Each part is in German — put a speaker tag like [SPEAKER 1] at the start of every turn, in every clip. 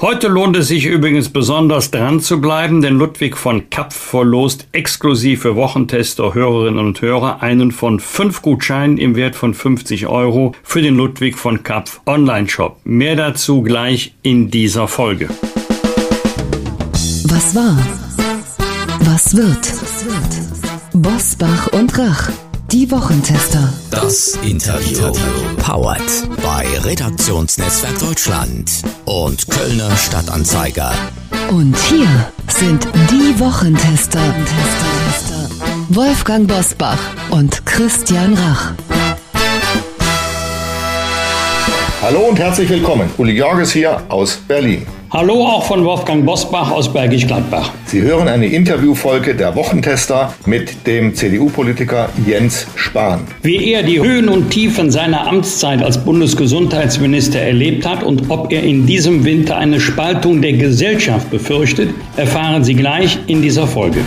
[SPEAKER 1] Heute lohnt es sich übrigens besonders dran zu bleiben, denn Ludwig von Kapf verlost exklusiv für Wochentester, Hörerinnen und Hörer einen von fünf Gutscheinen im Wert von 50 Euro für den Ludwig von Kapf Online-Shop. Mehr dazu gleich in dieser Folge.
[SPEAKER 2] Was war? Was wird? Bosbach und Rach. Die Wochentester.
[SPEAKER 3] Das Interview. Powered bei Redaktionsnetzwerk Deutschland und Kölner Stadtanzeiger.
[SPEAKER 2] Und hier sind die Wochentester. Wolfgang Bosbach und Christian Rach.
[SPEAKER 4] Hallo und herzlich willkommen. Uli Georges hier aus Berlin.
[SPEAKER 1] Hallo auch von Wolfgang Bosbach aus Bergisch Gladbach.
[SPEAKER 4] Sie hören eine Interviewfolge der Wochentester mit dem CDU-Politiker Jens Spahn.
[SPEAKER 1] Wie er die Höhen und Tiefen seiner Amtszeit als Bundesgesundheitsminister erlebt hat und ob er in diesem Winter eine Spaltung der Gesellschaft befürchtet, erfahren Sie gleich in dieser Folge.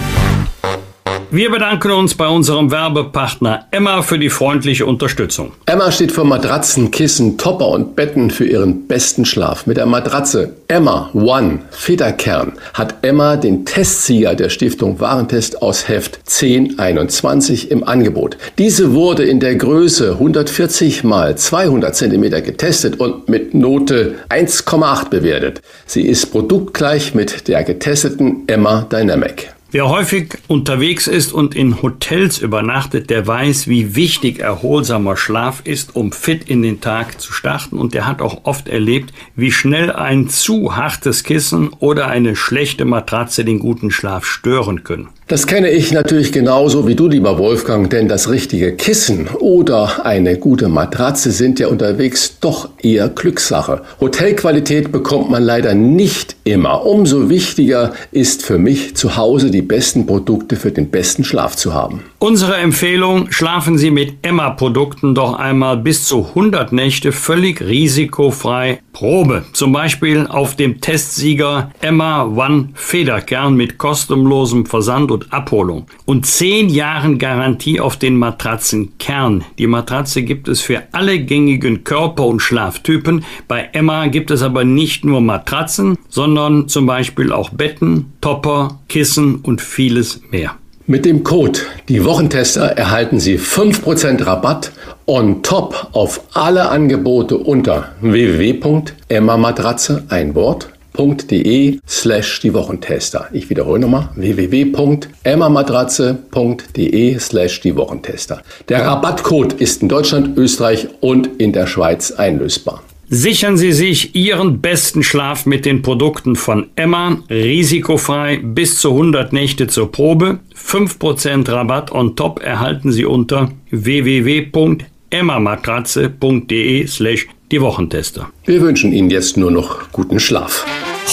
[SPEAKER 1] Wir bedanken uns bei unserem Werbepartner Emma für die freundliche Unterstützung.
[SPEAKER 5] Emma steht für Matratzen, Kissen, Topper und Betten für ihren besten Schlaf. Mit der Matratze Emma One Federkern hat Emma den Testsieger der Stiftung Warentest aus Heft 1021 im Angebot. Diese wurde in der Größe 140 mal 200 cm getestet und mit Note 1,8 bewertet. Sie ist produktgleich mit der getesteten Emma Dynamic.
[SPEAKER 1] Wer häufig unterwegs ist und in Hotels übernachtet, der weiß, wie wichtig erholsamer Schlaf ist, um fit in den Tag zu starten. Und der hat auch oft erlebt, wie schnell ein zu hartes Kissen oder eine schlechte Matratze den guten Schlaf stören können.
[SPEAKER 5] Das kenne ich natürlich genauso wie du, lieber Wolfgang, denn das richtige Kissen oder eine gute Matratze sind ja unterwegs doch eher Glückssache. Hotelqualität bekommt man leider nicht immer. Umso wichtiger ist für mich zu Hause die besten Produkte für den besten Schlaf zu haben.
[SPEAKER 1] Unsere Empfehlung, schlafen Sie mit Emma-Produkten doch einmal bis zu 100 Nächte völlig risikofrei Probe. Zum Beispiel auf dem Testsieger Emma One Federkern mit kostenlosem Versand und Abholung und 10 Jahren Garantie auf den Matratzenkern. Die Matratze gibt es für alle gängigen Körper- und Schlaftypen. Bei Emma gibt es aber nicht nur Matratzen, sondern zum Beispiel auch Betten, Topper, Kissen und vieles mehr.
[SPEAKER 5] Mit dem Code Die Wochentester erhalten Sie 5% Rabatt on top auf alle Angebote unter www.emmamatratze ein Wort.de slash die Wochentester. Ich wiederhole nochmal www.emmamatratze.de slash die Wochentester. Der Rabattcode ist in Deutschland, Österreich und in der Schweiz einlösbar.
[SPEAKER 1] Sichern Sie sich Ihren besten Schlaf mit den Produkten von Emma, risikofrei bis zu 100 Nächte zur Probe. 5% Rabatt on top erhalten Sie unter www.emmamatratze.de slash die Wochentester.
[SPEAKER 5] Wir wünschen Ihnen jetzt nur noch guten Schlaf.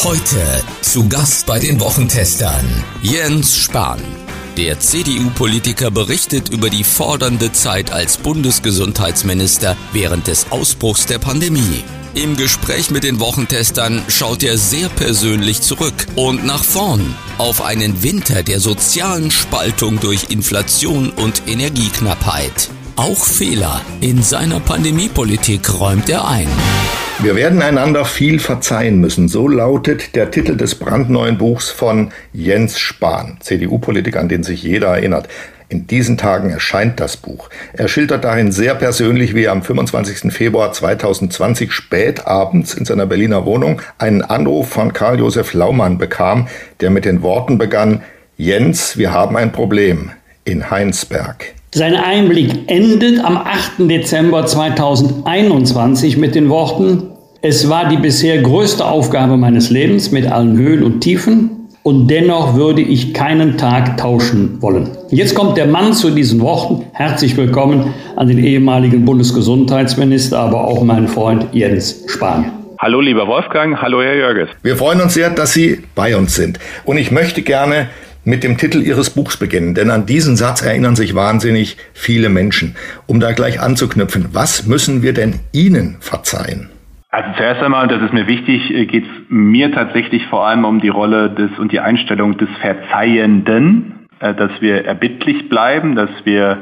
[SPEAKER 3] Heute zu Gast bei den Wochentestern Jens Spahn. Der CDU-Politiker berichtet über die fordernde Zeit als Bundesgesundheitsminister während des Ausbruchs der Pandemie. Im Gespräch mit den Wochentestern schaut er sehr persönlich zurück und nach vorn auf einen Winter der sozialen Spaltung durch Inflation und Energieknappheit. Auch Fehler in seiner Pandemiepolitik räumt er ein.
[SPEAKER 4] Wir werden einander viel verzeihen müssen. So lautet der Titel des brandneuen Buchs von Jens Spahn, CDU-Politiker, an den sich jeder erinnert. In diesen Tagen erscheint das Buch. Er schildert darin sehr persönlich, wie er am 25. Februar 2020 spät abends in seiner Berliner Wohnung einen Anruf von Karl Josef Laumann bekam, der mit den Worten begann, Jens, wir haben ein Problem in Heinsberg.
[SPEAKER 1] Sein Einblick endet am 8. Dezember 2021 mit den Worten, es war die bisher größte Aufgabe meines Lebens mit allen Höhen und Tiefen und dennoch würde ich keinen Tag tauschen wollen. Jetzt kommt der Mann zu diesen Worten. Herzlich willkommen an den ehemaligen Bundesgesundheitsminister, aber auch meinen Freund Jens Spahn.
[SPEAKER 6] Hallo lieber Wolfgang, hallo Herr Jörges.
[SPEAKER 4] Wir freuen uns sehr, dass Sie bei uns sind. Und ich möchte gerne mit dem Titel Ihres Buchs beginnen, denn an diesen Satz erinnern sich wahnsinnig viele Menschen. Um da gleich anzuknüpfen, was müssen wir denn Ihnen verzeihen?
[SPEAKER 6] Also zuerst einmal, und das ist mir wichtig, geht es mir tatsächlich vor allem um die Rolle des und die Einstellung des Verzeihenden, äh, dass wir erbittlich bleiben, dass wir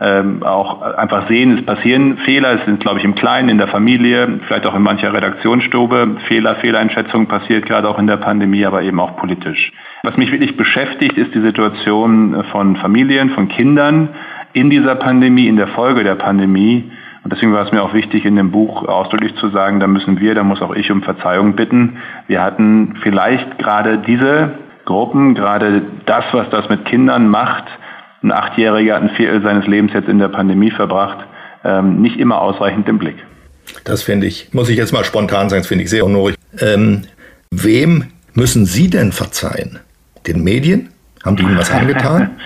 [SPEAKER 6] ähm, auch einfach sehen, es passieren Fehler, es sind, glaube ich, im Kleinen, in der Familie, vielleicht auch in mancher Redaktionsstube. Fehler, Fehleinschätzung passiert gerade auch in der Pandemie, aber eben auch politisch. Was mich wirklich beschäftigt, ist die Situation von Familien, von Kindern in dieser Pandemie, in der Folge der Pandemie. Und deswegen war es mir auch wichtig, in dem Buch ausdrücklich zu sagen, da müssen wir, da muss auch ich um Verzeihung bitten. Wir hatten vielleicht gerade diese Gruppen, gerade das, was das mit Kindern macht, ein Achtjähriger hat ein Viertel seines Lebens jetzt in der Pandemie verbracht, ähm, nicht immer ausreichend im Blick.
[SPEAKER 4] Das finde ich, muss ich jetzt mal spontan sagen, das finde ich sehr honorig. Ähm, wem müssen Sie denn verzeihen? Den Medien? Haben die Ihnen was angetan?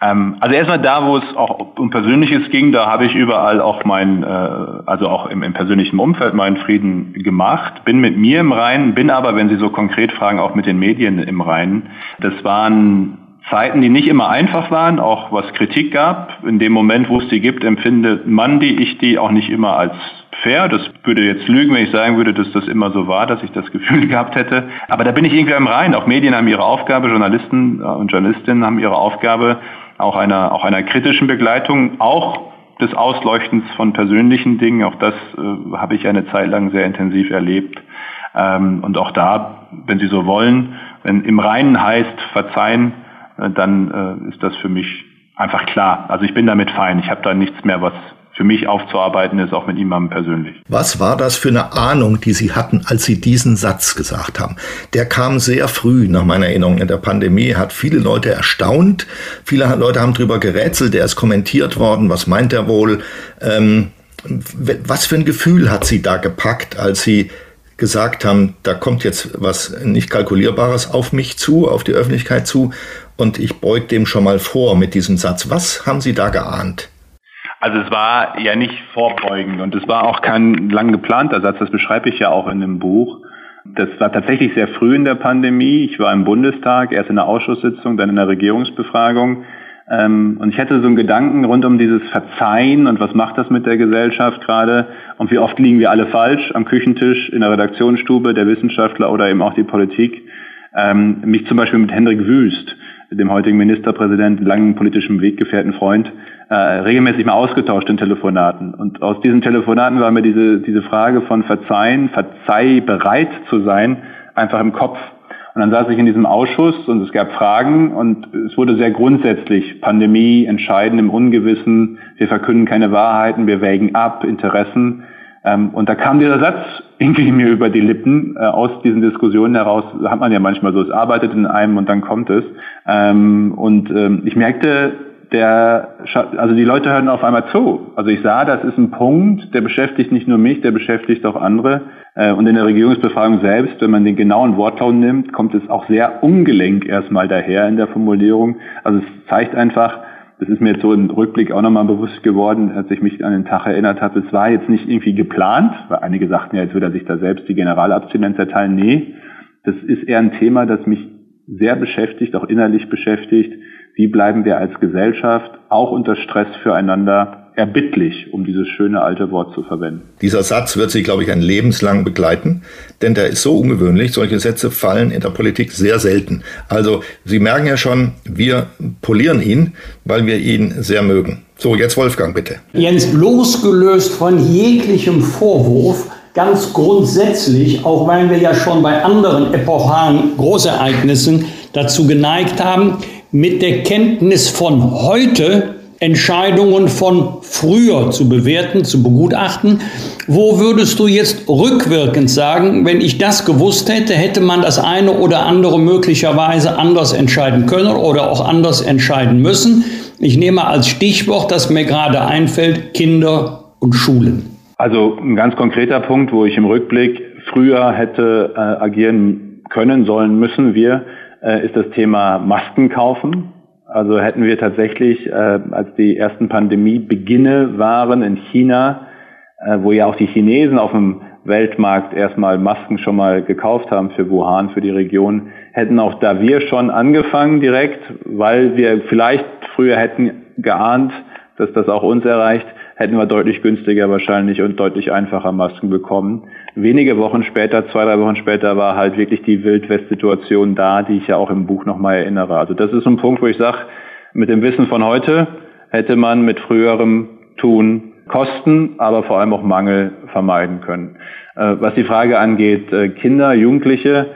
[SPEAKER 6] Ähm, also erstmal da, wo es auch um Persönliches ging, da habe ich überall auch mein, äh, also auch im, im, persönlichen Umfeld meinen Frieden gemacht, bin mit mir im Reinen, bin aber, wenn Sie so konkret fragen, auch mit den Medien im Reinen. Das waren Zeiten, die nicht immer einfach waren, auch was Kritik gab. In dem Moment, wo es die gibt, empfindet man die, ich die auch nicht immer als fair. Das würde jetzt lügen, wenn ich sagen würde, dass das immer so war, dass ich das Gefühl gehabt hätte. Aber da bin ich irgendwie am Rhein. Auch Medien haben ihre Aufgabe, Journalisten und Journalistinnen haben ihre Aufgabe, auch einer, auch einer kritischen Begleitung, auch des Ausleuchtens von persönlichen Dingen. Auch das äh, habe ich eine Zeit lang sehr intensiv erlebt. Ähm, und auch da, wenn Sie so wollen, wenn im Reinen heißt, verzeihen, äh, dann äh, ist das für mich einfach klar. Also ich bin damit fein. Ich habe da nichts mehr, was für mich aufzuarbeiten ist, auch mit ihm persönlich.
[SPEAKER 4] Was war das für eine Ahnung, die Sie hatten, als Sie diesen Satz gesagt haben? Der kam sehr früh, nach meiner Erinnerung, in der Pandemie, hat viele Leute erstaunt. Viele Leute haben darüber gerätselt, der ist kommentiert worden, was meint er wohl? Ähm, was für ein Gefühl hat Sie da gepackt, als Sie gesagt haben, da kommt jetzt was nicht kalkulierbares auf mich zu, auf die Öffentlichkeit zu und ich beug dem schon mal vor mit diesem Satz. Was haben Sie da geahnt?
[SPEAKER 6] Also es war ja nicht vorbeugend und es war auch kein lang geplanter Satz, das beschreibe ich ja auch in dem Buch. Das war tatsächlich sehr früh in der Pandemie. Ich war im Bundestag, erst in der Ausschusssitzung, dann in der Regierungsbefragung. Ähm, und ich hatte so einen Gedanken rund um dieses Verzeihen und was macht das mit der Gesellschaft gerade und wie oft liegen wir alle falsch am Küchentisch, in der Redaktionsstube, der Wissenschaftler oder eben auch die Politik. Ähm, mich zum Beispiel mit Hendrik Wüst, dem heutigen Ministerpräsidenten, langen politischen Weggefährten Freund, äh, regelmäßig mal ausgetauscht in Telefonaten. Und aus diesen Telefonaten war mir diese, diese Frage von Verzeihen, verzeih bereit zu sein, einfach im Kopf. Und dann saß ich in diesem Ausschuss und es gab Fragen und es wurde sehr grundsätzlich Pandemie, Entscheiden im Ungewissen, wir verkünden keine Wahrheiten, wir wägen ab, Interessen. Ähm, und da kam dieser Satz irgendwie mir über die Lippen äh, aus diesen Diskussionen heraus. Hat man ja manchmal so, es arbeitet in einem und dann kommt es. Ähm, und ähm, ich merkte, der, also die Leute hören auf einmal zu. Also ich sah, das ist ein Punkt, der beschäftigt nicht nur mich, der beschäftigt auch andere. Äh, und in der Regierungsbefragung selbst, wenn man den genauen Wortlaut nimmt, kommt es auch sehr ungelenk erstmal daher in der Formulierung. Also es zeigt einfach, das ist mir jetzt so im Rückblick auch nochmal bewusst geworden, als ich mich an den Tag erinnert habe, es war jetzt nicht irgendwie geplant, weil einige sagten ja, jetzt würde er sich da selbst die Generalabstinenz erteilen. Nee, das ist eher ein Thema, das mich sehr beschäftigt, auch innerlich beschäftigt wie bleiben wir als Gesellschaft auch unter Stress füreinander erbittlich, um dieses schöne alte Wort zu verwenden.
[SPEAKER 4] Dieser Satz wird Sie, glaube ich, ein lebenslang begleiten, denn der ist so ungewöhnlich. Solche Sätze fallen in der Politik sehr selten. Also Sie merken ja schon, wir polieren ihn, weil wir ihn sehr mögen. So, jetzt Wolfgang, bitte.
[SPEAKER 1] Jens, losgelöst von jeglichem Vorwurf, ganz grundsätzlich, auch weil wir ja schon bei anderen epochalen Großereignissen dazu geneigt haben, mit der Kenntnis von heute Entscheidungen von früher zu bewerten, zu begutachten. Wo würdest du jetzt rückwirkend sagen, wenn ich das gewusst hätte, hätte man das eine oder andere möglicherweise anders entscheiden können oder auch anders entscheiden müssen? Ich nehme als Stichwort, das mir gerade einfällt, Kinder und Schulen.
[SPEAKER 6] Also ein ganz konkreter Punkt, wo ich im Rückblick früher hätte äh, agieren können, sollen, müssen wir, äh, ist das Thema Masken kaufen. Also hätten wir tatsächlich, äh, als die ersten Pandemiebeginne waren in China, äh, wo ja auch die Chinesen auf dem Weltmarkt erstmal Masken schon mal gekauft haben für Wuhan, für die Region, hätten auch da wir schon angefangen direkt, weil wir vielleicht früher hätten geahnt, dass das auch uns erreicht, hätten wir deutlich günstiger wahrscheinlich und deutlich einfacher Masken bekommen. Wenige Wochen später, zwei, drei Wochen später war halt wirklich die Wildwest-Situation da, die ich ja auch im Buch nochmal erinnere. Also das ist ein Punkt, wo ich sage, mit dem Wissen von heute hätte man mit früherem Tun Kosten, aber vor allem auch Mangel vermeiden können. Äh, was die Frage angeht, äh, Kinder, Jugendliche,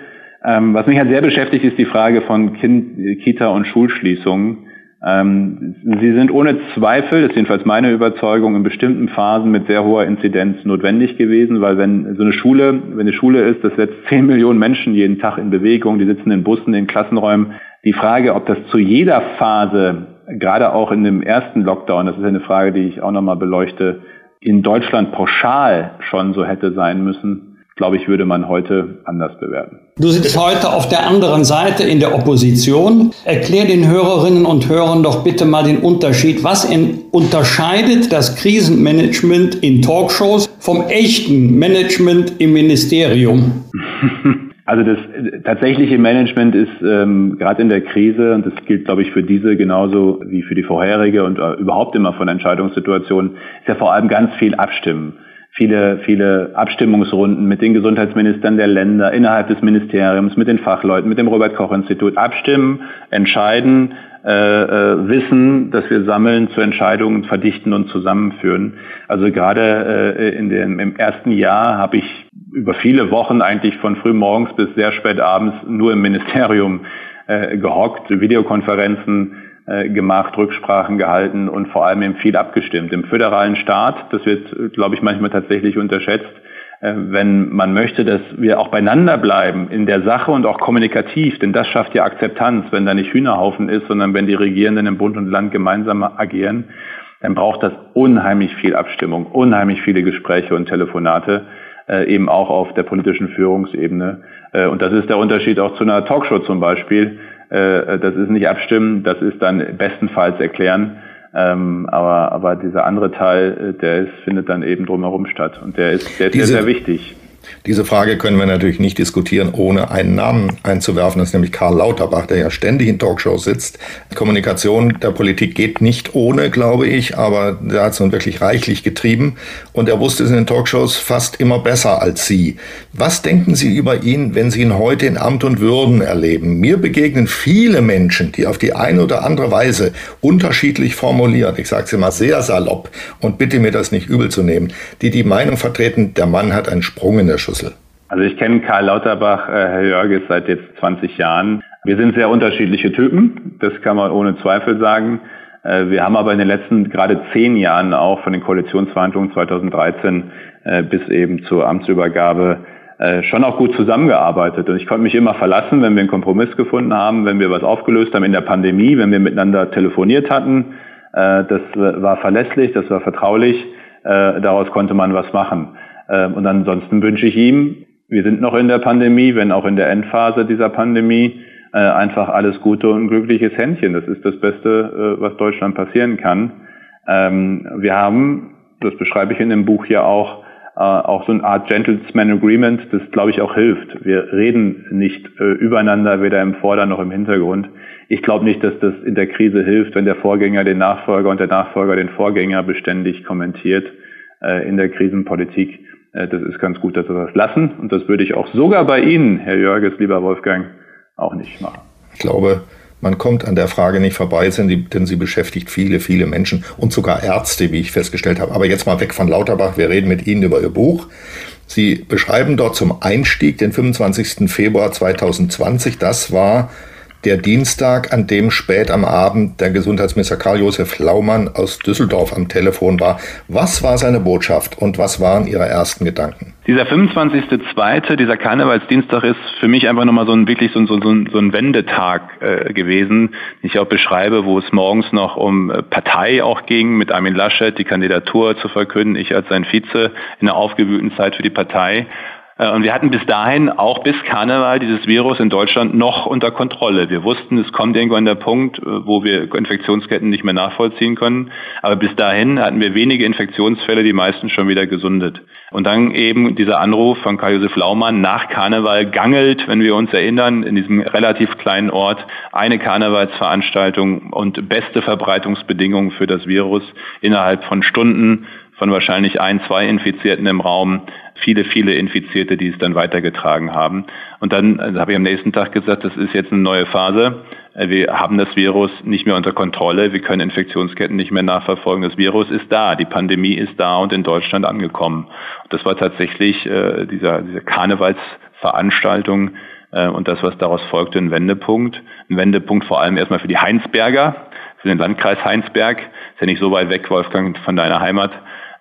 [SPEAKER 6] ähm, was mich halt sehr beschäftigt, ist die Frage von kind, Kita und Schulschließungen. Ähm, sie sind ohne Zweifel, das ist jedenfalls meine Überzeugung, in bestimmten Phasen mit sehr hoher Inzidenz notwendig gewesen, weil wenn so eine Schule, wenn eine Schule ist, das setzt 10 Millionen Menschen jeden Tag in Bewegung, die sitzen in Bussen, in Klassenräumen. Die Frage, ob das zu jeder Phase, gerade auch in dem ersten Lockdown, das ist eine Frage, die ich auch nochmal beleuchte, in Deutschland pauschal schon so hätte sein müssen, glaube ich, würde man heute anders bewerten.
[SPEAKER 1] Du sitzt heute auf der anderen Seite in der Opposition. Erklär den Hörerinnen und Hörern doch bitte mal den Unterschied. Was in, unterscheidet das Krisenmanagement in Talkshows vom echten Management im Ministerium?
[SPEAKER 6] Also das tatsächliche Management ist ähm, gerade in der Krise, und das gilt, glaube ich, für diese genauso wie für die vorherige und äh, überhaupt immer von Entscheidungssituationen, ist ja vor allem ganz viel Abstimmen viele, viele Abstimmungsrunden mit den Gesundheitsministern der Länder, innerhalb des Ministeriums, mit den Fachleuten, mit dem Robert-Koch-Institut abstimmen, entscheiden, äh, äh, Wissen, das wir sammeln, zu Entscheidungen verdichten und zusammenführen. Also gerade äh, in dem, im ersten Jahr habe ich über viele Wochen eigentlich von früh morgens bis sehr spät abends nur im Ministerium äh, gehockt, Videokonferenzen gemacht, Rücksprachen gehalten und vor allem eben viel abgestimmt. Im föderalen Staat, das wird, glaube ich, manchmal tatsächlich unterschätzt, äh, wenn man möchte, dass wir auch beieinander bleiben in der Sache und auch kommunikativ, denn das schafft ja Akzeptanz, wenn da nicht Hühnerhaufen ist, sondern wenn die Regierenden im Bund und Land gemeinsam agieren, dann braucht das unheimlich viel Abstimmung, unheimlich viele Gespräche und Telefonate, äh, eben auch auf der politischen Führungsebene. Äh, und das ist der Unterschied auch zu einer Talkshow zum Beispiel, äh, das ist nicht abstimmen, das ist dann bestenfalls erklären. Ähm, aber, aber dieser andere Teil, äh, der ist, findet dann eben drumherum statt. Und der ist, der ist Diese, sehr, sehr wichtig.
[SPEAKER 4] Diese Frage können wir natürlich nicht diskutieren, ohne einen Namen einzuwerfen. Das ist nämlich Karl Lauterbach, der ja ständig in Talkshows sitzt. Kommunikation der Politik geht nicht ohne, glaube ich, aber der hat es nun wirklich reichlich getrieben. Und er wusste es in den Talkshows fast immer besser als Sie. Was denken Sie über ihn, wenn Sie ihn heute in Amt und Würden erleben? Mir begegnen viele Menschen, die auf die eine oder andere Weise unterschiedlich formuliert, ich sage es immer sehr salopp und bitte mir das nicht übel zu nehmen, die die Meinung vertreten, der Mann hat einen Sprung in der Schüssel?
[SPEAKER 6] Also ich kenne Karl Lauterbach, äh, Herr Jörges, seit jetzt 20 Jahren. Wir sind sehr unterschiedliche Typen, das kann man ohne Zweifel sagen. Äh, wir haben aber in den letzten gerade zehn Jahren auch von den Koalitionsverhandlungen 2013 äh, bis eben zur Amtsübergabe äh, schon auch gut zusammengearbeitet. Und ich konnte mich immer verlassen, wenn wir einen Kompromiss gefunden haben, wenn wir was aufgelöst haben in der Pandemie, wenn wir miteinander telefoniert hatten. Das war verlässlich, das war vertraulich. Daraus konnte man was machen. Ähm, und ansonsten wünsche ich ihm, wir sind noch in der Pandemie, wenn auch in der Endphase dieser Pandemie, äh, einfach alles Gute und ein glückliches Händchen. Das ist das Beste, äh, was Deutschland passieren kann. Ähm, wir haben, das beschreibe ich in dem Buch ja auch, auch so eine Art Gentleman Agreement, das glaube ich auch hilft. Wir reden nicht übereinander, weder im Vorder- noch im Hintergrund. Ich glaube nicht, dass das in der Krise hilft, wenn der Vorgänger den Nachfolger und der Nachfolger den Vorgänger beständig kommentiert in der Krisenpolitik. Äh, das ist ganz gut, dass wir das lassen. Und das würde ich auch sogar bei Ihnen, Herr Jörges, lieber Wolfgang, auch nicht machen.
[SPEAKER 4] Ich glaube, man kommt an der Frage nicht vorbei, denn sie beschäftigt viele, viele Menschen und sogar Ärzte, wie ich festgestellt habe. Aber jetzt mal weg von Lauterbach. Wir reden mit Ihnen über Ihr Buch. Sie beschreiben dort zum Einstieg den 25. Februar 2020. Das war der Dienstag, an dem spät am Abend der Gesundheitsminister Karl-Josef Laumann aus Düsseldorf am Telefon war. Was war seine Botschaft und was waren Ihre ersten Gedanken?
[SPEAKER 6] Dieser 25.2., dieser Karnevalsdienstag ist für mich einfach nochmal so ein wirklich so ein, so ein, so ein Wendetag äh, gewesen, den ich auch beschreibe, wo es morgens noch um äh, Partei auch ging, mit Armin Laschet die Kandidatur zu verkünden, ich als sein Vize in einer aufgewühlten Zeit für die Partei. Äh, und wir hatten bis dahin auch bis Karneval dieses Virus in Deutschland noch unter Kontrolle. Wir wussten, es kommt irgendwann der Punkt, äh, wo wir Infektionsketten nicht mehr nachvollziehen können. Aber bis dahin hatten wir wenige Infektionsfälle, die meisten schon wieder gesundet. Und dann eben dieser Anruf von Karl-Josef Laumann nach Karneval gangelt, wenn wir uns erinnern, in diesem relativ kleinen Ort eine Karnevalsveranstaltung und beste Verbreitungsbedingungen für das Virus innerhalb von Stunden von wahrscheinlich ein, zwei Infizierten im Raum, viele, viele Infizierte, die es dann weitergetragen haben. Und dann also habe ich am nächsten Tag gesagt, das ist jetzt eine neue Phase. äh, wir haben das Virus nicht mehr unter Kontrolle, wir können Infektionsketten nicht mehr nachverfolgen. Das Virus ist da, die Pandemie ist da und in Deutschland angekommen. Das war tatsächlich äh, dieser, diese Karnevalsveranstaltung äh, und das, was daraus folgte, ein Wendepunkt. Ein Wendepunkt vor allem erstmal für die Heinsberger, für den Landkreis Heinsberg. Ist ja nicht so weit weg, Wolfgang, von deiner Heimat.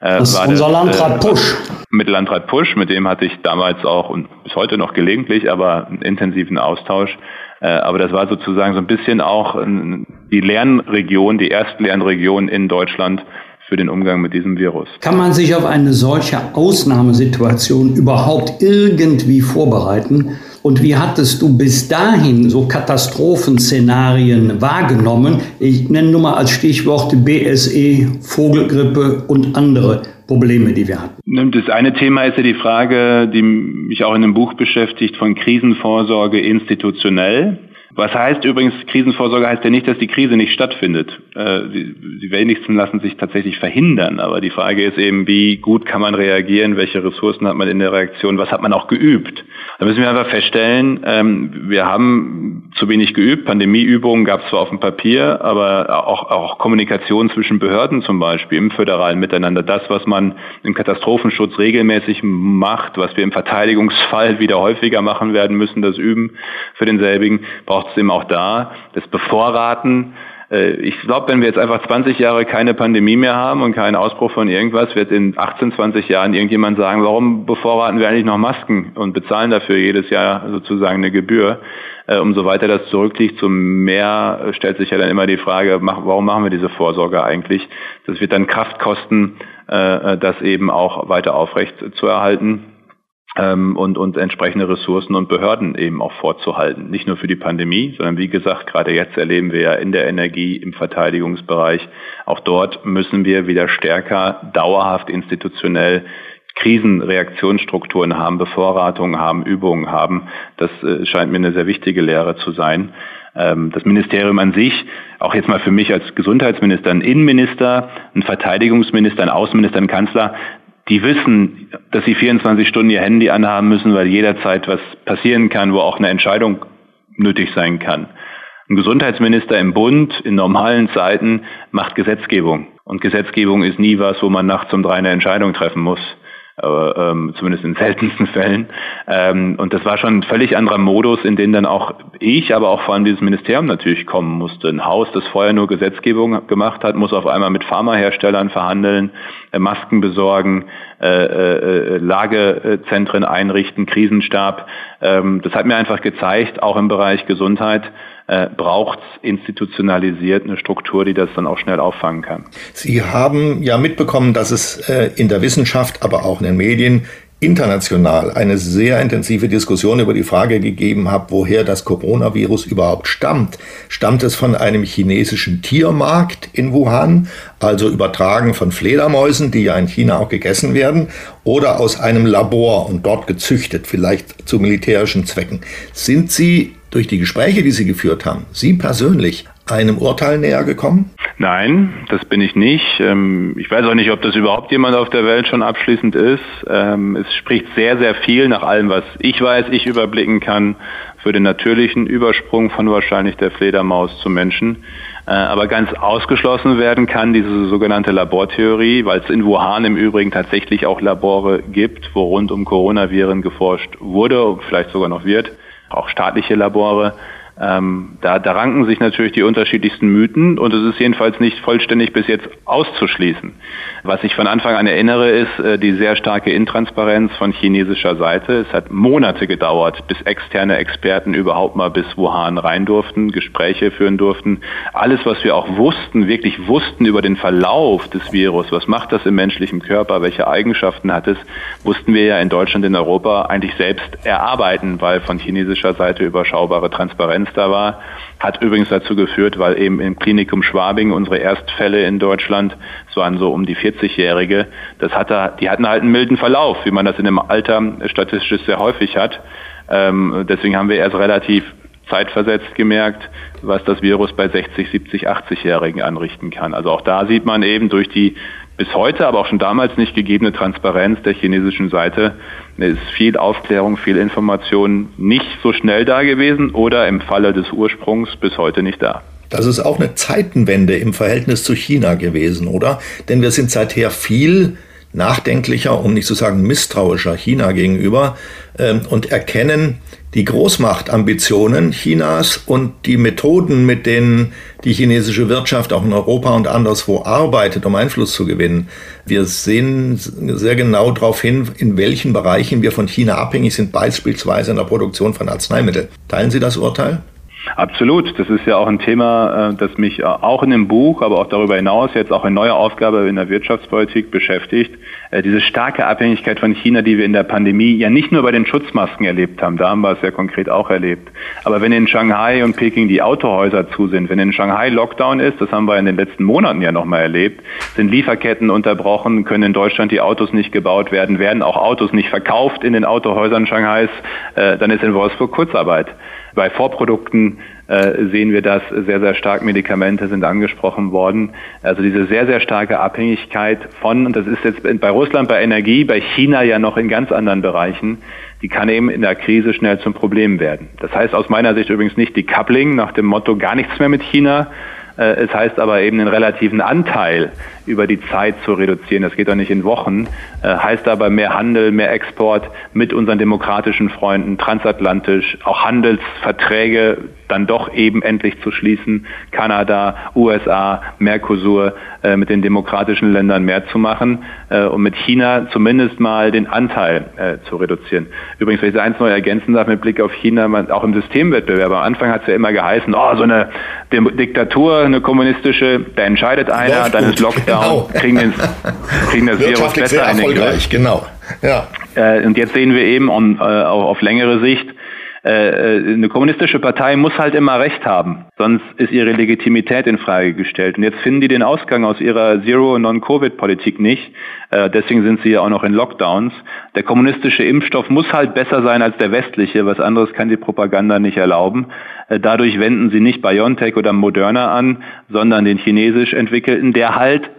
[SPEAKER 1] Äh, das ist unser das, Landrat
[SPEAKER 6] äh, Pusch. Mit Landrat Pusch, mit dem hatte ich damals auch und bis heute noch gelegentlich, aber einen intensiven Austausch. Äh, aber das war sozusagen so ein bisschen auch die Lernregion, die erste Lernregion in Deutschland für den Umgang mit diesem Virus.
[SPEAKER 1] Kann man sich auf eine solche Ausnahmesituation überhaupt irgendwie vorbereiten? Und wie hattest du bis dahin so Katastrophenszenarien wahrgenommen? Ich nenne nur mal als Stichworte BSE, Vogelgrippe und andere Probleme, die wir hatten.
[SPEAKER 6] Das eine Thema ist ja die Frage, die mich auch in dem Buch beschäftigt, von Krisenvorsorge institutionell. Was heißt übrigens, Krisenvorsorge heißt ja nicht, dass die Krise nicht stattfindet. Äh, die wenigsten lassen sich tatsächlich verhindern. Aber die Frage ist eben, wie gut kann man reagieren, welche Ressourcen hat man in der Reaktion, was hat man auch geübt. Da müssen wir einfach feststellen, ähm, wir haben zu wenig geübt. Pandemieübungen gab es zwar auf dem Papier, aber auch, auch Kommunikation zwischen Behörden zum Beispiel im föderalen Miteinander. Das, was man im Katastrophenschutz regelmäßig macht, was wir im Verteidigungsfall wieder häufiger machen werden müssen, das Üben für denselbigen, braucht trotzdem auch da das Bevorraten. Äh, ich glaube, wenn wir jetzt einfach 20 Jahre keine Pandemie mehr haben und keinen Ausbruch von irgendwas, wird in 18, 20 Jahren irgendjemand sagen, warum bevorraten wir eigentlich noch Masken und bezahlen dafür jedes Jahr sozusagen eine Gebühr. Äh, umso weiter das zurückliegt, so mehr stellt sich ja dann immer die Frage, warum machen wir diese Vorsorge eigentlich? Das wird dann Kraft kosten, äh, das eben auch weiter aufrecht zu erhalten ähm, und, und entsprechende Ressourcen und Behörden eben auch vorzuhalten. Nicht nur für die Pandemie, sondern wie gesagt, gerade jetzt erleben wir ja in der Energie, im Verteidigungsbereich, auch dort müssen wir wieder stärker dauerhaft institutionell Krisenreaktionsstrukturen haben, Bevorratungen haben, Übungen haben. Das äh, scheint mir eine sehr wichtige Lehre zu sein. Ähm, das Ministerium an sich, auch jetzt mal für mich als Gesundheitsminister, ein Innenminister, ein Verteidigungsminister, ein Außenminister, ein Kanzler, die wissen, dass sie 24 Stunden ihr Handy anhaben müssen, weil jederzeit was passieren kann, wo auch eine Entscheidung nötig sein kann. Ein Gesundheitsminister im Bund in normalen Zeiten macht Gesetzgebung. Und Gesetzgebung ist nie was, wo man nachts um drei eine Entscheidung treffen muss ähm, zumindest in seltensten Fällen. Ähm, und das war schon ein völlig anderer Modus, in den dann auch ich, aber auch vor allem dieses Ministerium natürlich kommen musste. Ein Haus, das vorher nur Gesetzgebung gemacht hat, muss auf einmal mit Pharmaherstellern verhandeln, äh, Masken besorgen, äh, äh, Lagezentren einrichten, Krisenstab. Ähm, das hat mir einfach gezeigt, auch im Bereich Gesundheit, äh, braucht institutionalisiert eine Struktur, die das dann auch schnell auffangen kann.
[SPEAKER 4] Sie haben ja mitbekommen, dass es äh, in der Wissenschaft, aber auch in den Medien international eine sehr intensive Diskussion über die Frage gegeben hat, woher das Coronavirus überhaupt stammt. Stammt es von einem chinesischen Tiermarkt in Wuhan, also übertragen von Fledermäusen, die ja in China auch gegessen werden, oder aus einem Labor und dort gezüchtet, vielleicht zu militärischen Zwecken? Sind Sie durch die Gespräche, die Sie geführt haben, Sie persönlich einem Urteil näher gekommen?
[SPEAKER 6] Nein, das bin ich nicht. Ähm, ich weiß auch nicht, ob das überhaupt jemand auf der Welt schon abschließend ist. Ähm, es spricht sehr, sehr viel nach allem, was ich weiß, ich überblicken kann, für den natürlichen Übersprung von wahrscheinlich der Fledermaus zum Menschen. Äh, aber ganz ausgeschlossen werden kann diese sogenannte Labortheorie, weil es in Wuhan im Übrigen tatsächlich auch Labore gibt, wo rund um Coronaviren geforscht wurde, vielleicht sogar noch wird auch staatliche Labore. Ähm, da, da ranken sich natürlich die unterschiedlichsten Mythen und es ist jedenfalls nicht vollständig bis jetzt auszuschließen. Was ich von Anfang an erinnere, ist äh, die sehr starke Intransparenz von chinesischer Seite. Es hat Monate gedauert, bis externe Experten überhaupt mal bis Wuhan rein durften, Gespräche führen durften. Alles, was wir auch wussten, wirklich wussten über den Verlauf des Virus, was macht das im menschlichen Körper, welche Eigenschaften hat es, wussten wir ja in Deutschland, in Europa eigentlich selbst erarbeiten, weil von chinesischer Seite überschaubare Transparenz da war. Hat übrigens dazu geführt, weil eben im Klinikum Schwabing unsere Erstfälle in Deutschland, es waren so um die 40-Jährige, das hatte, die hatten halt einen milden Verlauf, wie man das in dem Alter statistisch sehr häufig hat. Ähm, deswegen haben wir erst relativ zeitversetzt gemerkt, was das Virus bei 60, 70, 80-Jährigen anrichten kann. Also auch da sieht man eben durch die bis heute, aber auch schon damals nicht gegebene Transparenz der chinesischen Seite ist viel Aufklärung, viel Information nicht so schnell da gewesen oder im Falle des Ursprungs bis heute nicht da.
[SPEAKER 4] Das ist auch eine Zeitenwende im Verhältnis zu China gewesen, oder? Denn wir sind seither viel nachdenklicher, um nicht zu sagen misstrauischer China gegenüber ähm, und erkennen die Großmachtambitionen Chinas und die Methoden, mit denen die chinesische Wirtschaft auch in Europa und anderswo arbeitet, um Einfluss zu gewinnen. Wir sehen sehr genau darauf hin, in welchen Bereichen wir von China abhängig sind, beispielsweise in der Produktion von Arzneimitteln. Teilen Sie das Urteil?
[SPEAKER 6] Absolut. Das ist ja auch ein Thema, äh, das mich äh, auch in dem Buch, aber auch darüber hinaus jetzt auch in neuer Aufgabe in der Wirtschaftspolitik beschäftigt. Äh, diese starke Abhängigkeit von China, die wir in der Pandemie ja nicht nur bei den Schutzmasken erlebt haben, da haben wir es ja konkret auch erlebt. Aber wenn in Shanghai und Peking die Autohäuser zu sind, wenn in Shanghai Lockdown ist, das haben wir in den letzten Monaten ja nochmal erlebt, sind Lieferketten unterbrochen, können in Deutschland die Autos nicht gebaut werden, werden auch Autos nicht verkauft in den Autohäusern Shanghais, dann ist in Wolfsburg Kurzarbeit. Bei Vorprodukten äh, sehen wir das sehr, sehr stark. Medikamente sind angesprochen worden. Also diese sehr, sehr starke Abhängigkeit von, und das ist jetzt bei Russland bei Energie, bei China ja noch in ganz anderen Bereichen, die kann eben in der Krise schnell zum Problem werden. Das heißt aus meiner Sicht übrigens nicht die Coupling nach dem Motto gar nichts mehr mit China, äh, es heißt aber eben den relativen Anteil über die Zeit zu reduzieren. Das geht doch nicht in Wochen. Äh, heißt aber mehr Handel, mehr Export mit unseren demokratischen Freunden, transatlantisch, auch Handelsverträge dann doch eben endlich zu schließen, Kanada, USA, Mercosur äh, mit den demokratischen Ländern mehr zu machen äh, und mit China zumindest mal den Anteil äh, zu reduzieren. Übrigens, wenn ich eins neu ergänzen darf mit Blick auf China, man, auch im Systemwettbewerb, am Anfang hat es ja immer geheißen, oh, so eine Diktatur, eine kommunistische, da entscheidet einer, dann ist Lockdown genau. kriegen, den, kriegen das Virus besser
[SPEAKER 4] in den Griff. Genau.
[SPEAKER 6] Ja. Äh, und jetzt sehen wir eben on, äh, auf längere Sicht, äh, äh, eine kommunistische Partei muss halt immer Recht haben, sonst ist ihre Legitimität in Frage gestellt. Und jetzt finden die den Ausgang aus ihrer Zero-Non-Covid-Politik nicht. Äh, deswegen sind sie ja auch noch in Lockdowns. Der kommunistische Impfstoff muss halt besser sein als der westliche. Was anderes kann die Propaganda nicht erlauben. Äh, dadurch wenden sie nicht BioNTech oder Moderna an, sondern den chinesisch entwickelten, der halt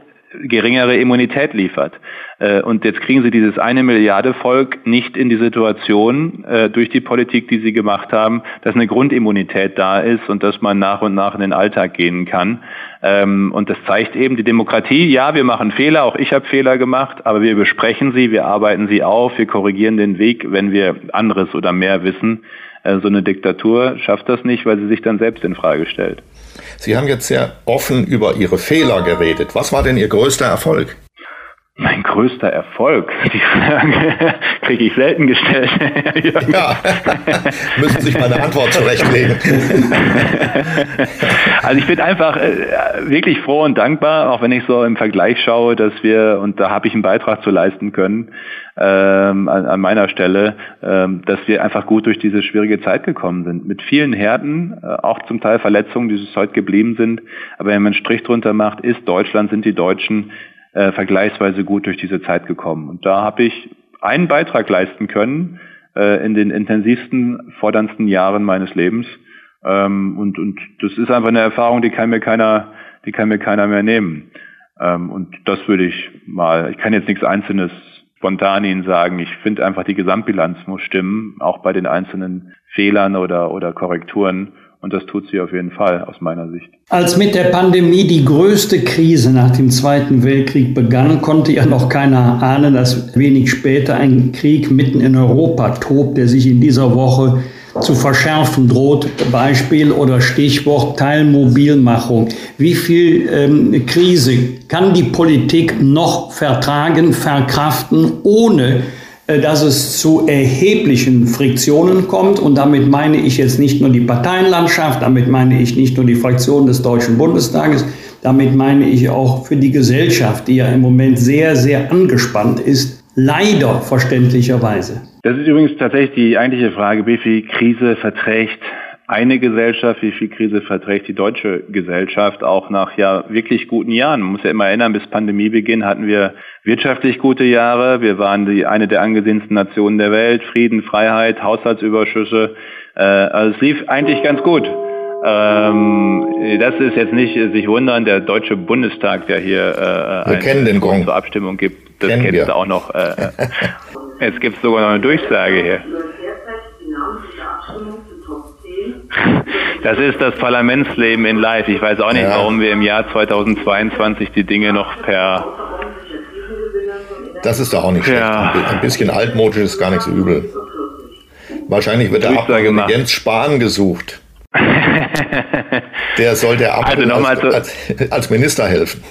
[SPEAKER 6] geringere Immunität liefert. Äh, und jetzt kriegen sie dieses eine Milliarde Volk nicht in die Situation äh, durch die Politik, die sie gemacht haben, dass eine Grundimmunität da ist und dass man nach und nach in den Alltag gehen kann. Ähm, und das zeigt eben die Demokratie. Ja, wir machen Fehler, auch ich habe Fehler gemacht, aber wir besprechen sie, wir arbeiten sie auf, wir korrigieren den Weg, wenn wir anderes oder mehr wissen. Äh, so eine Diktatur schafft das nicht, weil sie sich dann selbst in Frage stellt.
[SPEAKER 4] Sie haben jetzt sehr offen über Ihre Fehler geredet. Was war denn Ihr größter Erfolg?
[SPEAKER 6] Mein größter Erfolg, die Frage kriege ich selten gestellt.
[SPEAKER 4] ja, müssen sich meine Antwort zurechtlegen.
[SPEAKER 6] also ich bin einfach äh, wirklich froh und dankbar, auch wenn ich so im Vergleich schaue, dass wir, und da habe ich einen Beitrag zu leisten können, ähm, an, an, meiner Stelle, ähm, dass wir einfach gut durch diese schwierige Zeit gekommen sind. Mit vielen Härten, äh, auch zum Teil Verletzungen, die es heute geblieben sind. Aber wenn man einen Strich drunter macht, ist Deutschland, sind die Deutschen äh, vergleichsweise gut durch diese Zeit gekommen. Und da habe ich einen Beitrag leisten können äh, in den intensivsten, forderndsten Jahren meines Lebens. Ähm, und, und das ist einfach eine Erfahrung, die kann mir keiner, die kann mir keiner mehr nehmen. Ähm, und das würde ich mal, ich kann jetzt nichts Einzelnes spontan Ihnen sagen. Ich finde einfach, die Gesamtbilanz muss stimmen, auch bei den einzelnen Fehlern oder, oder Korrekturen. Und das tut sie auf jeden Fall aus meiner Sicht.
[SPEAKER 1] Als mit der Pandemie die größte Krise nach dem Zweiten Weltkrieg begann, konnte ja noch keiner ahnen, dass wenig später ein Krieg mitten in Europa tobt, der sich in dieser Woche zu verschärfen droht. Beispiel oder Stichwort Teilmobilmachung. Wie viel ähm, Krise kann die Politik noch vertragen, verkraften, ohne dass es zu erheblichen Friktionen kommt. Und damit meine ich jetzt nicht nur die Parteienlandschaft, damit meine ich nicht nur die Fraktion des Deutschen Bundestages, damit meine ich auch für die Gesellschaft, die ja im Moment sehr, sehr angespannt ist, leider verständlicherweise.
[SPEAKER 6] Das ist übrigens tatsächlich die eigentliche Frage, wie viel Krise verträgt eine Gesellschaft, wie viel Krise verträgt die deutsche Gesellschaft auch nach ja wirklich guten Jahren. Man muss ja immer erinnern, bis Pandemiebeginn hatten wir wirtschaftlich gute Jahre. Wir waren die eine der angesehensten Nationen der Welt. Frieden, Freiheit, Haushaltsüberschüsse. Äh, also es lief eigentlich ganz gut. Ähm, das ist jetzt nicht sich wundern, der Deutsche Bundestag, der hier
[SPEAKER 4] äh, wir Gong.
[SPEAKER 6] zur Abstimmung gibt, das kennen kennst du auch noch. Äh, jetzt gibt es sogar noch eine Durchsage hier. Das ist das Parlamentsleben in Live. Ich weiß auch nicht, ja. warum wir im Jahr 2022 die Dinge noch per.
[SPEAKER 4] Das ist doch auch nicht ja. schlecht. Ein bisschen altmodisch ist gar nicht so übel. Wahrscheinlich wird der Abgeordnete Jens Spahn gesucht. der soll der Abgeordnete also als, als, als Minister helfen.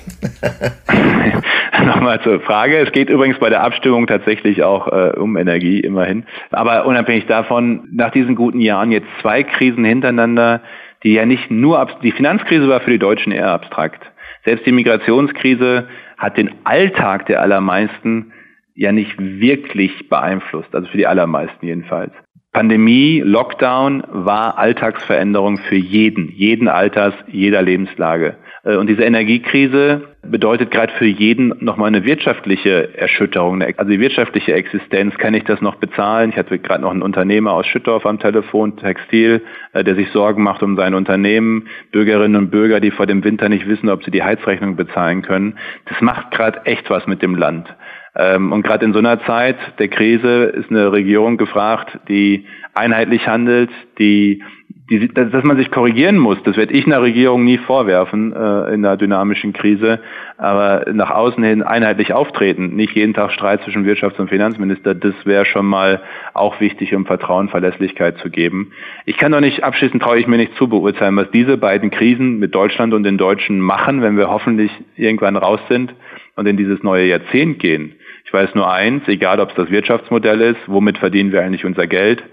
[SPEAKER 6] Nochmal zur Frage. Es geht übrigens bei der Abstimmung tatsächlich auch äh, um Energie, immerhin. Aber unabhängig davon, nach diesen guten Jahren jetzt zwei Krisen hintereinander, die ja nicht nur, die Finanzkrise war für die Deutschen eher abstrakt. Selbst die Migrationskrise hat den Alltag der allermeisten ja nicht wirklich beeinflusst, also für die allermeisten jedenfalls. Pandemie, Lockdown war Alltagsveränderung für jeden, jeden Alters, jeder Lebenslage. Äh, und diese Energiekrise bedeutet gerade für jeden nochmal eine wirtschaftliche Erschütterung. Also die wirtschaftliche Existenz, kann ich das noch bezahlen? Ich hatte gerade noch einen Unternehmer aus Schüttorf am Telefon, Textil, äh, der sich Sorgen macht um sein Unternehmen. Bürgerinnen und Bürger, die vor dem Winter nicht wissen, ob sie die Heizrechnung bezahlen können. Das macht gerade echt was mit dem Land. Ähm, und gerade in so einer Zeit der Krise ist eine Regierung gefragt, die einheitlich handelt, die, die dass man sich korrigieren muss. Das werde ich einer Regierung nie vorwerfen äh, in einer dynamischen Krise, aber nach außen hin einheitlich auftreten, nicht jeden Tag Streit zwischen Wirtschafts- und Finanzminister, das wäre schon mal auch wichtig, um Vertrauen, Verlässlichkeit zu geben. Ich kann doch nicht abschließend traue ich mir nicht zu beurteilen, was diese beiden Krisen mit Deutschland und den Deutschen machen, wenn wir hoffentlich irgendwann raus sind und in dieses neue Jahrzehnt gehen. Ich weiß nur eins, egal ob es das Wirtschaftsmodell ist, womit verdienen wir eigentlich unser Geld,